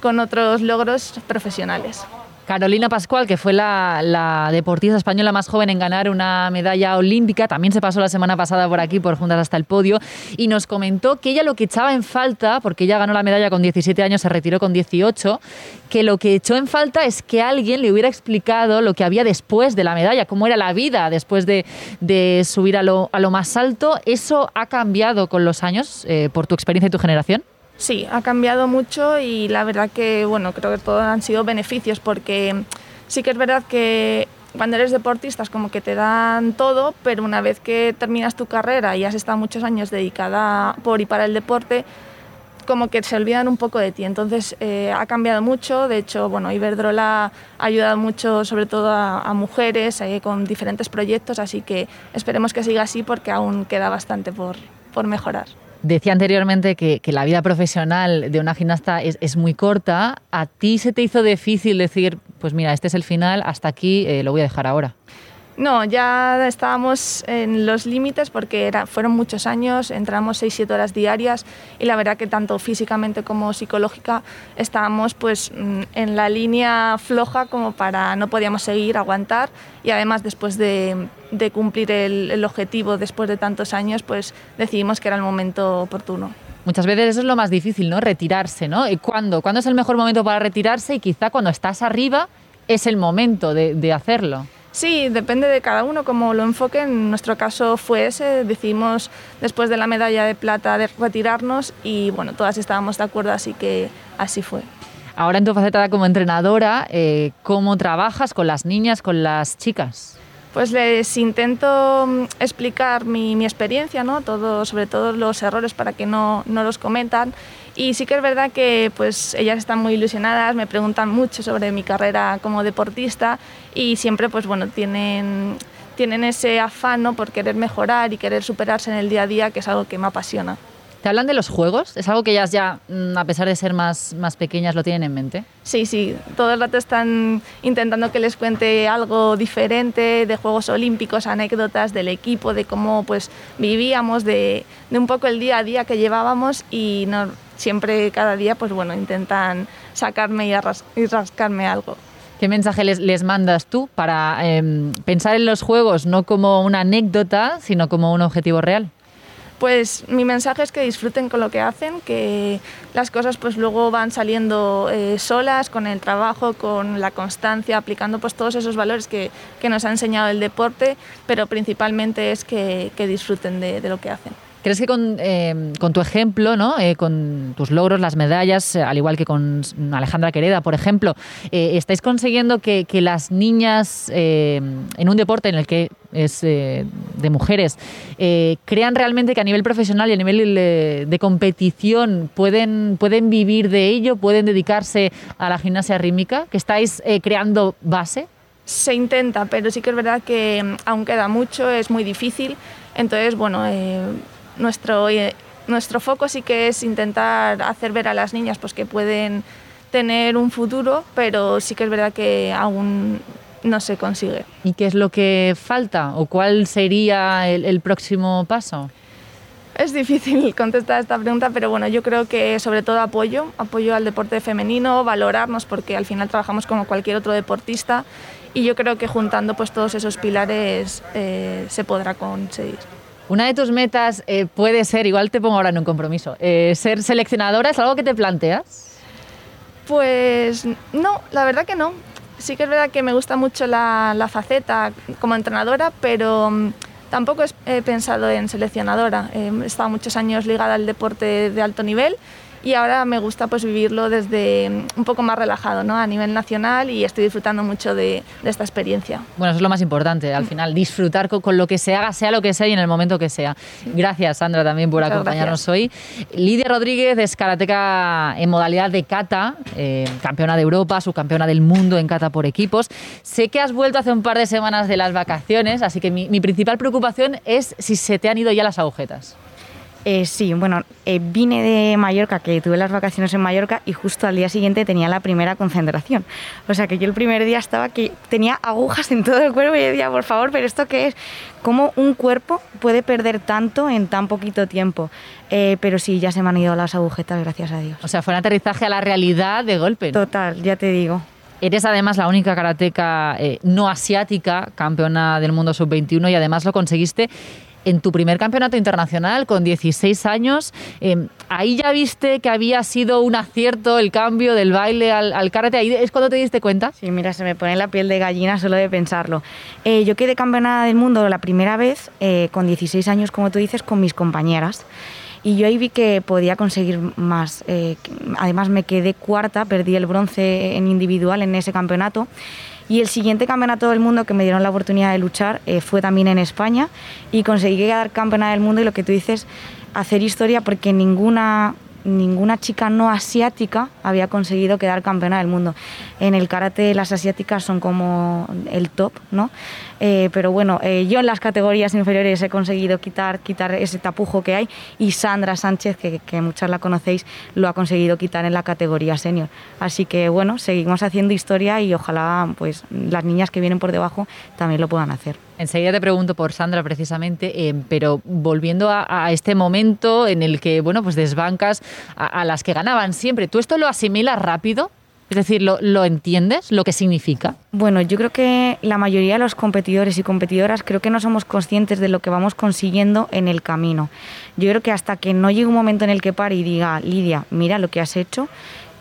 con otros logros profesionales. Carolina Pascual, que fue la, deportista española más joven en ganar una medalla olímpica, también se pasó la semana pasada por aquí, por Juntas hasta el Podio, y nos comentó que ella lo que echaba en falta, porque ella ganó la medalla con 17 años, se retiró con 18, que lo que echó en falta es que alguien le hubiera explicado lo que había después de la medalla, cómo era la vida después de, subir a lo, más alto. ¿Eso ha cambiado con los años eh, por tu experiencia y tu generación? Sí, ha cambiado mucho y la verdad que, bueno, creo que todos han sido beneficios porque sí que es verdad que cuando eres deportista como que te dan todo, pero una vez que terminas tu carrera y has estado muchos años dedicada por y para el deporte, como que se olvidan un poco de ti. Entonces eh, ha cambiado mucho. De hecho, bueno, Iberdrola ha ayudado mucho, sobre todo a, mujeres, eh, con diferentes proyectos. Así que esperemos que siga así porque aún queda bastante por, por mejorar. Decía anteriormente que, la vida profesional de una gimnasta es, muy corta. ¿A ti se te hizo difícil decir, pues mira, este es el final, hasta aquí eh, lo voy a dejar ahora? No, ya estábamos en los límites porque fueron muchos años, entramos 6-7 horas diarias y la verdad que tanto físicamente como psicológica estábamos pues mm, en la línea floja como para no podíamos seguir, aguantar y además después de, cumplir el, objetivo después de tantos años pues decidimos que era el momento oportuno. Muchas veces eso es lo más difícil, ¿no? Retirarse, ¿no? ¿Y cuándo? ¿Cuándo es el mejor momento para retirarse? Y quizá cuando estás arriba es el momento de hacerlo. Sí, depende de cada uno cómo lo enfoque. En nuestro caso fue ese. Decidimos después de la medalla de plata de retirarnos y bueno, todas estábamos de acuerdo, así que así fue. Ahora en tu faceta como entrenadora, eh, ¿cómo trabajas con las niñas, con las chicas? Pues les intento mm, explicar mi, mi experiencia, ¿no? todo, sobre todo los errores para que no, no los cometan y sí que es verdad que pues ellas están muy ilusionadas, me preguntan mucho sobre mi carrera como deportista y siempre pues bueno, tienen, tienen ese afán por querer mejorar y querer superarse en el día a día, que es algo que me apasiona. ¿Te hablan de los juegos? ¿Es algo que ellas ya, mm, a pesar de ser más, más pequeñas, lo tienen en mente? Sí, sí. Todo el rato están intentando que les cuente algo diferente de Juegos Olímpicos, anécdotas del equipo, de cómo pues vivíamos, de, de un poco el día a día que llevábamos y no, siempre, cada día, pues bueno, intentan sacarme y, rascarme algo. ¿Qué mensaje les, les mandas tú para em, pensar en los juegos no como una anécdota, sino como un objetivo real? Pues mi mensaje es que disfruten con lo que hacen, que las cosas pues luego van saliendo eh, solas con el trabajo, con la constancia, aplicando pues todos esos valores que, que nos ha enseñado el deporte, pero principalmente es que, que disfruten de, de lo que hacen. ¿Crees que con, eh, con tu ejemplo, ¿no? Eh, con tus logros, las medallas, eh, al igual que con Alejandra Quereda, por ejemplo, estáis consiguiendo que, que las niñas en un deporte en el que es de mujeres crean realmente que a nivel profesional y a nivel de, competición pueden, pueden vivir de ello, pueden dedicarse a la gimnasia rítmica? ¿Que estáis creando base? Se intenta, pero sí que es verdad que mm, aún queda mucho, es muy difícil. Entonces, bueno, nuestro, nuestro foco sí que es intentar hacer ver a las niñas pues, que pueden tener un futuro, pero sí que es verdad que aún no se consigue. ¿Y qué es lo que falta o cuál sería el, próximo paso? Es difícil contestar esta pregunta, pero bueno, yo creo que sobre todo apoyo, apoyo al deporte femenino, valorarnos porque al final trabajamos como cualquier otro deportista y yo creo que juntando pues todos esos pilares eh, se podrá conseguir. Una de tus metas eh, puede ser, igual te pongo ahora en un compromiso, eh, ser seleccionadora, ¿es algo que te planteas? Pues no, la verdad que no. Sí que es verdad que me gusta mucho la, faceta como entrenadora, pero mm, tampoco he pensado en seleccionadora. he estado muchos años ligada al deporte de alto nivel y ahora me gusta pues vivirlo desde mm, un poco más relajado, ¿no? A nivel nacional y estoy disfrutando mucho de, esta experiencia. Bueno, eso es lo más importante, al final, disfrutar con, lo que se haga, sea lo que sea y en el momento que sea. Gracias, Sandra, también por acompañarnos hoy. Lidia Rodríguez es karateca en modalidad de kata, eh, campeona de Europa, subcampeona del mundo en kata por equipos. Sé que has vuelto hace un par de semanas de las vacaciones, así que mi, mi principal preocupación es si se te han ido ya las agujetas. Eh, sí, bueno, eh, vine de Mallorca, que tuve las vacaciones en Mallorca y justo al día siguiente tenía la primera concentración. O sea que yo el primer día estaba que tenía agujas en todo el cuerpo y decía, por favor, pero ¿esto qué es? ¿Cómo un cuerpo puede perder tanto en tan poquito tiempo? Eh, pero sí, ya se me han ido las agujetas, gracias a Dios. O sea, fue un aterrizaje a la realidad de golpe. Total, ya te digo. Eres además la única karateca no asiática campeona del mundo sub-21 y además lo conseguiste en tu primer campeonato internacional con 16 años, em, ahí ya viste que había sido un acierto el cambio del baile al, karate. ¿Ahí es cuando te diste cuenta? Sí, mira, se me pone la piel de gallina solo de pensarlo. Eh, yo quedé campeona del mundo la primera vez eh, con 16 años, como tú dices, con mis compañeras. Y yo ahí vi que podía conseguir más. Eh, además me quedé cuarta, perdí el bronce en individual en ese campeonato. Y el siguiente campeonato del mundo que me dieron la oportunidad de luchar eh, fue también en España. Y conseguí quedar campeona del mundo y lo que tú dices, hacer historia porque ninguna ninguna chica no asiática había conseguido quedar campeona del mundo. En el karate las asiáticas son como el top, ¿no? Eh, pero bueno, eh, yo en las categorías inferiores he conseguido quitar, quitar ese tapujo que hay y Sandra Sánchez, que, que muchas la conocéis, lo ha conseguido quitar en la categoría senior. Así que bueno, seguimos haciendo historia y ojalá pues las niñas que vienen por debajo también lo puedan hacer. Enseguida te pregunto por Sandra precisamente, eh, pero volviendo a, este momento en el que bueno pues desbancas a, las que ganaban siempre, ¿tú esto lo asimilas rápido? Es decir, ¿lo, entiendes lo que significa? Bueno, yo creo que la mayoría de los competidores y competidoras creo que no somos conscientes de lo que vamos consiguiendo en el camino. Yo creo que hasta que no llegue un momento en el que pare y diga, Lidia, mira lo que has hecho,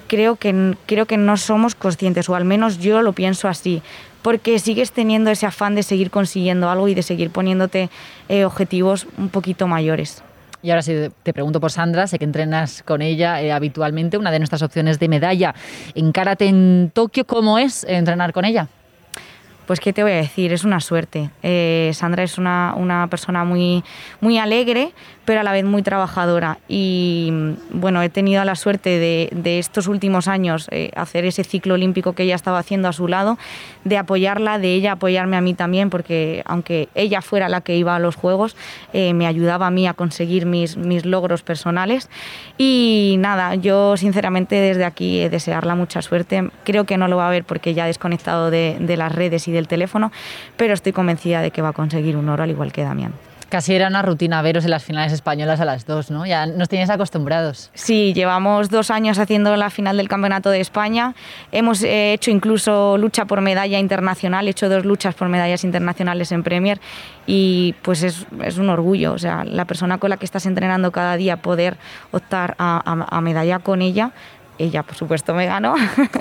creo que, creo que no somos conscientes, o al menos yo lo pienso así, porque sigues teniendo ese afán de seguir consiguiendo algo y de seguir poniéndote eh, objetivos un poquito mayores. Y ahora sí te pregunto por Sandra, sé que entrenas con ella eh, habitualmente, una de nuestras opciones de medalla en karate en Tokio. ¿Cómo es entrenar con ella? Pues qué te voy a decir, es una suerte. Eh, Sandra es una, una, persona muy, muy alegre, pero a la vez muy trabajadora. Y bueno, he tenido la suerte de, estos últimos años eh, hacer ese ciclo olímpico que ella estaba haciendo a su lado, de apoyarla, de ella apoyarme a mí también, porque aunque ella fuera la que iba a los Juegos, eh, me ayudaba a mí a conseguir mis, mis logros personales. Y nada, yo sinceramente desde aquí desearla mucha suerte. Creo que no lo va a ver porque ya ha desconectado de, de las redes y del teléfono, pero estoy convencida de que va a conseguir un oro al igual que Damián. Casi era una rutina veros en las finales españolas a las dos, ¿no? Ya nos tienes acostumbrados. Sí, llevamos dos años haciendo la final del Campeonato de España. Hemos eh, hecho incluso lucha por medalla internacional, he hecho dos luchas por medallas internacionales en Premier y pues es, es un orgullo. O sea, la persona con la que estás entrenando cada día, poder optar a, medalla con ella, ella por supuesto me ganó,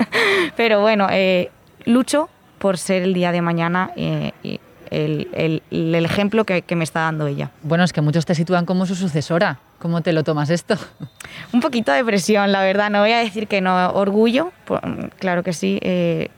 pero bueno, eh, lucho por ser el día de mañana eh, el, ejemplo que, me está dando ella. Bueno, es que muchos te sitúan como su sucesora. ¿Cómo te lo tomas esto? Un poquito de presión, la verdad. No voy a decir que no. Orgullo, claro que sí. Eh,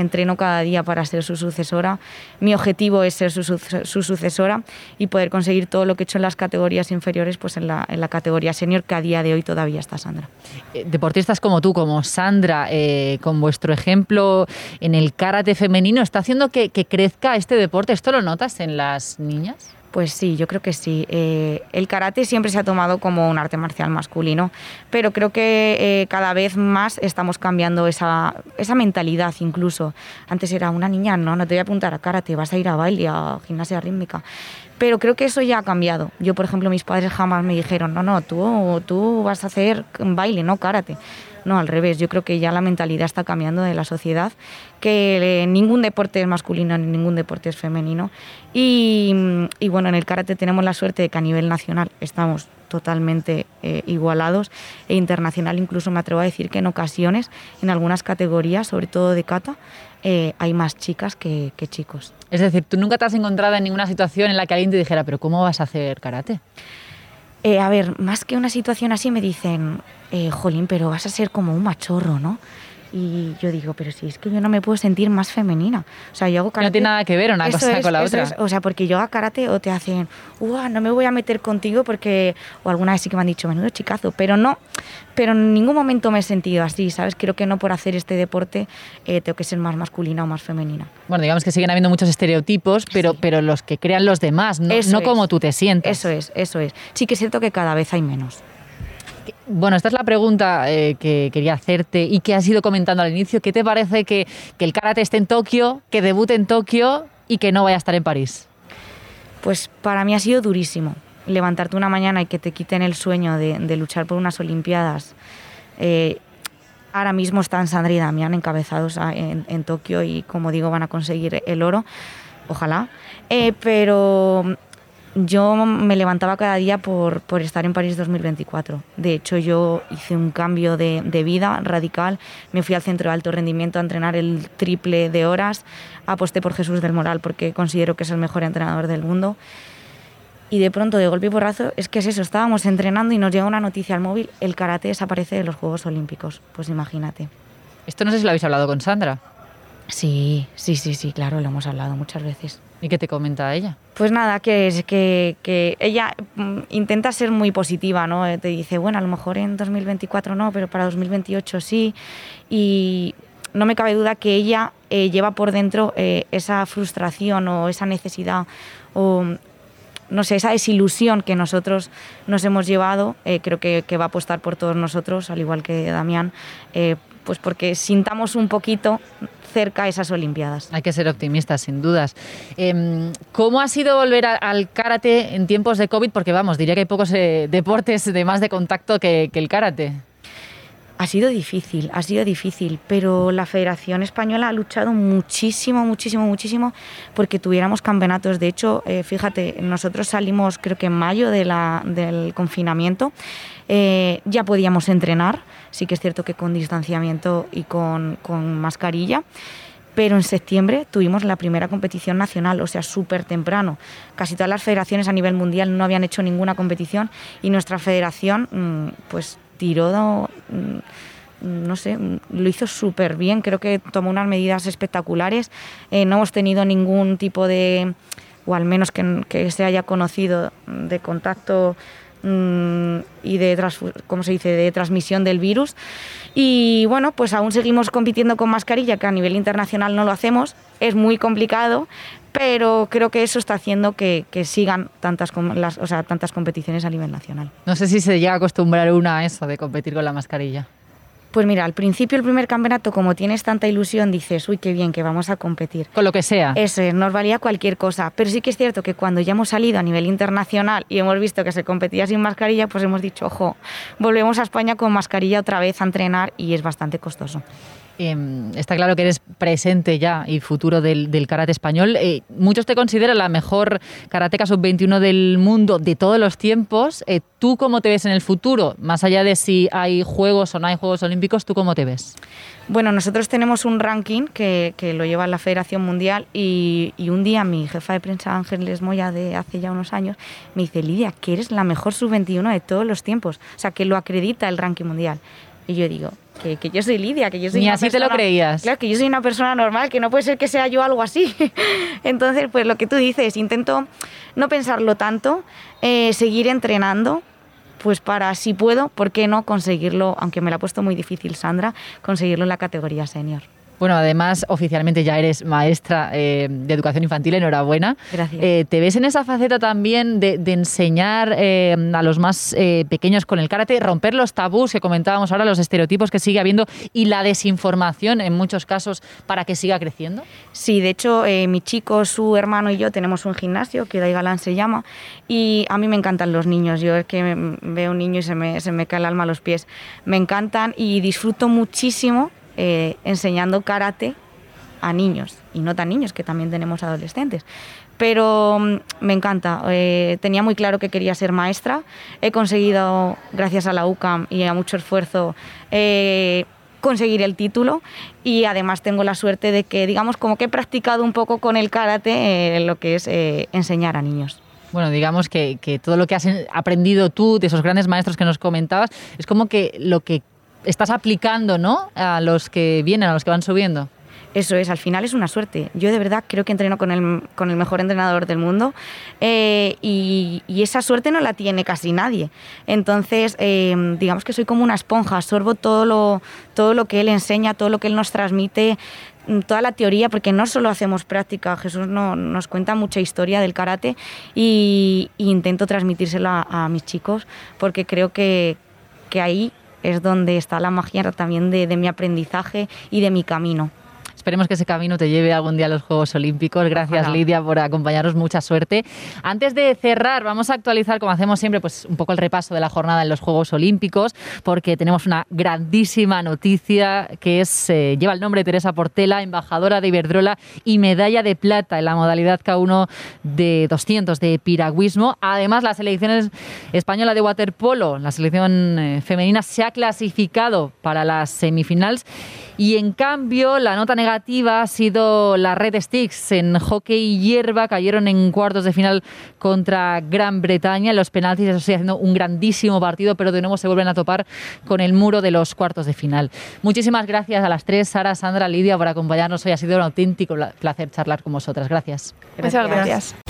entreno cada día para ser su sucesora. Mi objetivo es ser su, sucesora y poder conseguir todo lo que he hecho en las categorías inferiores, pues en la, en la categoría senior, que a día de hoy todavía está Sandra. Eh, deportistas como tú, como Sandra, eh, con vuestro ejemplo en el karate femenino, ¿está haciendo que crezca este deporte? ¿Esto lo notas en las niñas? Pues sí, yo creo que sí. Eh, el karate siempre se ha tomado como un arte marcial masculino, pero creo que eh, cada vez más estamos cambiando esa, esa, mentalidad incluso. Antes era una niña, no, no te voy a apuntar a karate, vas a ir a baile, a gimnasia rítmica. Pero creo que eso ya ha cambiado. Yo, por ejemplo, mis padres jamás me dijeron, no, no, tú, tú vas a hacer baile, no karate. No, al revés, yo creo que ya la mentalidad está cambiando de la sociedad, que ningún deporte es masculino ni ningún deporte es femenino. Y, bueno, en el karate tenemos la suerte de que a nivel nacional estamos totalmente eh, igualados e internacional incluso me atrevo a decir que en ocasiones, en algunas categorías, sobre todo de kata, eh, hay más chicas que, que chicos. Es decir, tú nunca te has encontrado en ninguna situación en la que alguien te dijera, pero ¿cómo vas a hacer karate? Eh, a ver, más que una situación así me dicen, eh, jolín, pero vas a ser como un machorro, ¿no? Y yo digo, pero si es que yo no me puedo sentir más femenina. O sea, yo hago karate. No tiene nada que ver una Eso cosa es, con la otra. es. O sea, porque yo hago karate o te hacen, Uah, no me voy a meter contigo porque. O alguna vez sí que me han dicho, menudo chicazo. Pero no, pero en ningún momento me he sentido así, ¿sabes? Creo que no por hacer este deporte eh, tengo que ser más masculina o más femenina. Bueno, digamos que siguen habiendo muchos estereotipos, pero, pero los que crean los demás, no, no como tú te sientes. Eso es, eso es. Sí que es cierto que cada vez hay menos. Bueno, esta es la pregunta eh, que quería hacerte y que has ido comentando al inicio. ¿Qué te parece que, el karate esté en Tokio, que debute en Tokio y que no vaya a estar en París? Pues para mí ha sido durísimo levantarte una mañana y que te quiten el sueño de, luchar por unas Olimpiadas. Eh, ahora mismo están Sandra y Damián encabezados en Tokio y como digo van a conseguir el oro, ojalá. Eh, pero yo me levantaba cada día por, por estar en París 2024. De hecho, yo hice un cambio de, de vida radical. Me fui al centro de alto rendimiento a entrenar el triple de horas. Aposté por Jesús del Moral porque considero que es el mejor entrenador del mundo. Y de pronto, de golpe y porrazo, es que es eso, estábamos entrenando y nos llega una noticia al móvil, el karate desaparece de los Juegos Olímpicos. Pues imagínate. Esto no sé si lo habéis hablado con Sandra. Sí, sí, sí, sí, claro, lo hemos hablado muchas veces. ¿Y qué te comenta ella? Pues nada, que, que, que ella mm, intenta ser muy positiva, ¿no? Eh, Te dice, bueno, a lo mejor en 2024 no, pero para 2028 sí. Y no me cabe duda que ella eh, lleva por dentro eh, esa frustración o esa necesidad o, no sé, esa desilusión que nosotros nos hemos llevado. creo que, va a apostar por todos nosotros, al igual que Damián, pues porque sintamos un poquito cerca esas Olimpiadas. Hay que ser optimistas, sin dudas. Em, ¿Cómo ha sido volver a- al karate en tiempos de COVID? Porque vamos, diría que hay pocos eh, deportes de más de contacto que, que el karate. Ha sido difícil, ha sido difícil, pero la Federación Española ha luchado muchísimo, muchísimo, muchísimo porque tuviéramos campeonatos. De hecho, eh, fíjate, nosotros salimos creo que en mayo de la- del confinamiento, eh, ya podíamos entrenar, sí que es cierto que con distanciamiento y con, mascarilla. Pero en septiembre tuvimos la primera competición nacional, o sea, súper temprano. Casi todas las federaciones a nivel mundial no habían hecho ninguna competición y nuestra federación, mm, pues, tiró, mm, no sé, mm, lo hizo súper bien. Creo que tomó unas medidas espectaculares. Eh, no hemos tenido ningún tipo de, o al menos que se haya conocido, de contacto mm, y de, ¿cómo se dice?, de transmisión del virus. Y bueno, pues aún seguimos compitiendo con mascarilla, que a nivel internacional no lo hacemos. Es muy complicado, pero creo que eso está haciendo que, que sigan tantas, o sea, tantas competiciones a nivel nacional. No sé si se llega a acostumbrar una a eso de competir con la mascarilla. Pues mira, al principio el primer campeonato, como tienes tanta ilusión, dices, uy, qué bien, que vamos a competir. Con lo que sea. Eso es, nos valía cualquier cosa. Pero sí que es cierto que cuando ya hemos salido a nivel internacional y hemos visto que se competía sin mascarilla, pues hemos dicho, ojo, volvemos a España con mascarilla otra vez a entrenar y es bastante costoso. Em, está claro que eres presente ya y futuro del, karate español. Eh, muchos te consideran la mejor karateca sub-21 del mundo de todos los tiempos. Eh, ¿Tú cómo te ves en el futuro? Más allá de si hay Juegos o no hay Juegos Olímpicos, ¿tú cómo te ves? Bueno, nosotros tenemos un ranking que, que lo lleva la Federación Mundial y, y un día mi jefa de prensa Ángeles Moya de hace ya unos años me dice, Lidia, que eres la mejor sub-21 de todos los tiempos. O sea, que lo acredita el ranking mundial. Y yo digo, que, que yo soy Lidia, que yo soy Ni una así te lo creías. Claro, que yo soy una persona normal, que no puede ser que sea yo algo así. Entonces, pues lo que tú dices, intento no pensarlo tanto, eh, seguir entrenando, pues para, si puedo, ¿por qué no conseguirlo, aunque me la ha puesto muy difícil Sandra, conseguirlo en la categoría senior? Bueno, además, oficialmente ya eres maestra eh, de educación infantil, enhorabuena. Gracias. Eh, ¿Te ves en esa faceta también de, de enseñar eh, a los más pequeños con el karate, romper los tabús que comentábamos ahora, los estereotipos que sigue habiendo y la desinformación en muchos casos para que siga creciendo? Sí, de hecho, mi chico, su hermano y yo tenemos un gimnasio, que Dai Galán se llama, y a mí me encantan los niños. Yo es que veo un niño y se me, se me cae el alma a los pies. Me encantan y disfruto muchísimo eh, enseñando karate a niños, y no tan niños, que también tenemos adolescentes. Pero mm, me encanta. eh, tenía muy claro que quería ser maestra. He conseguido, gracias a la UCAM y a mucho esfuerzo, eh, conseguir el título y además tengo la suerte de que, digamos, como que he practicado un poco con el karate eh, lo que es eh, enseñar a niños. Bueno, digamos que, que todo lo que has aprendido tú de esos grandes maestros que nos comentabas es como que lo que estás aplicando, ¿no? A los que vienen, a los que van subiendo. Eso es, al final es una suerte. Yo de verdad creo que entreno con el, mejor entrenador del mundo eh, y, esa suerte no la tiene casi nadie. Entonces, eh, digamos que soy como una esponja, absorbo todo lo, todo lo que él enseña, todo lo que él nos transmite, mm, toda la teoría, porque no solo hacemos práctica, Jesús no, nos cuenta mucha historia del karate y, intento transmitírsela a, a mis chicos porque creo que, que ahí es donde está la magia también de, de mi aprendizaje y de mi camino. Esperemos que ese camino te lleve algún día a los Juegos Olímpicos. Gracias. Lidia, por acompañarnos. Mucha suerte. Antes de cerrar, vamos a actualizar, como hacemos siempre, pues un poco el repaso de la jornada en los Juegos Olímpicos, porque tenemos una grandísima noticia que es eh, lleva el nombre de Teresa Portela, embajadora de Iberdrola y medalla de plata en la modalidad K1 de 200 de piragüismo. Además, la selección española de waterpolo, la selección eh, femenina, se ha clasificado para las semifinales y en cambio la nota negativa ha sido la Red Sticks en hockey y hierba, cayeron en cuartos de final contra Gran Bretaña en los penaltis, eso sí, haciendo un grandísimo partido, pero de nuevo se vuelven a topar con el muro de los cuartos de final. Muchísimas gracias a las tres, Sara, Sandra, Lidia, por acompañarnos hoy. Ha sido un auténtico placer charlar con vosotras. Gracias. Muchas gracias. gracias.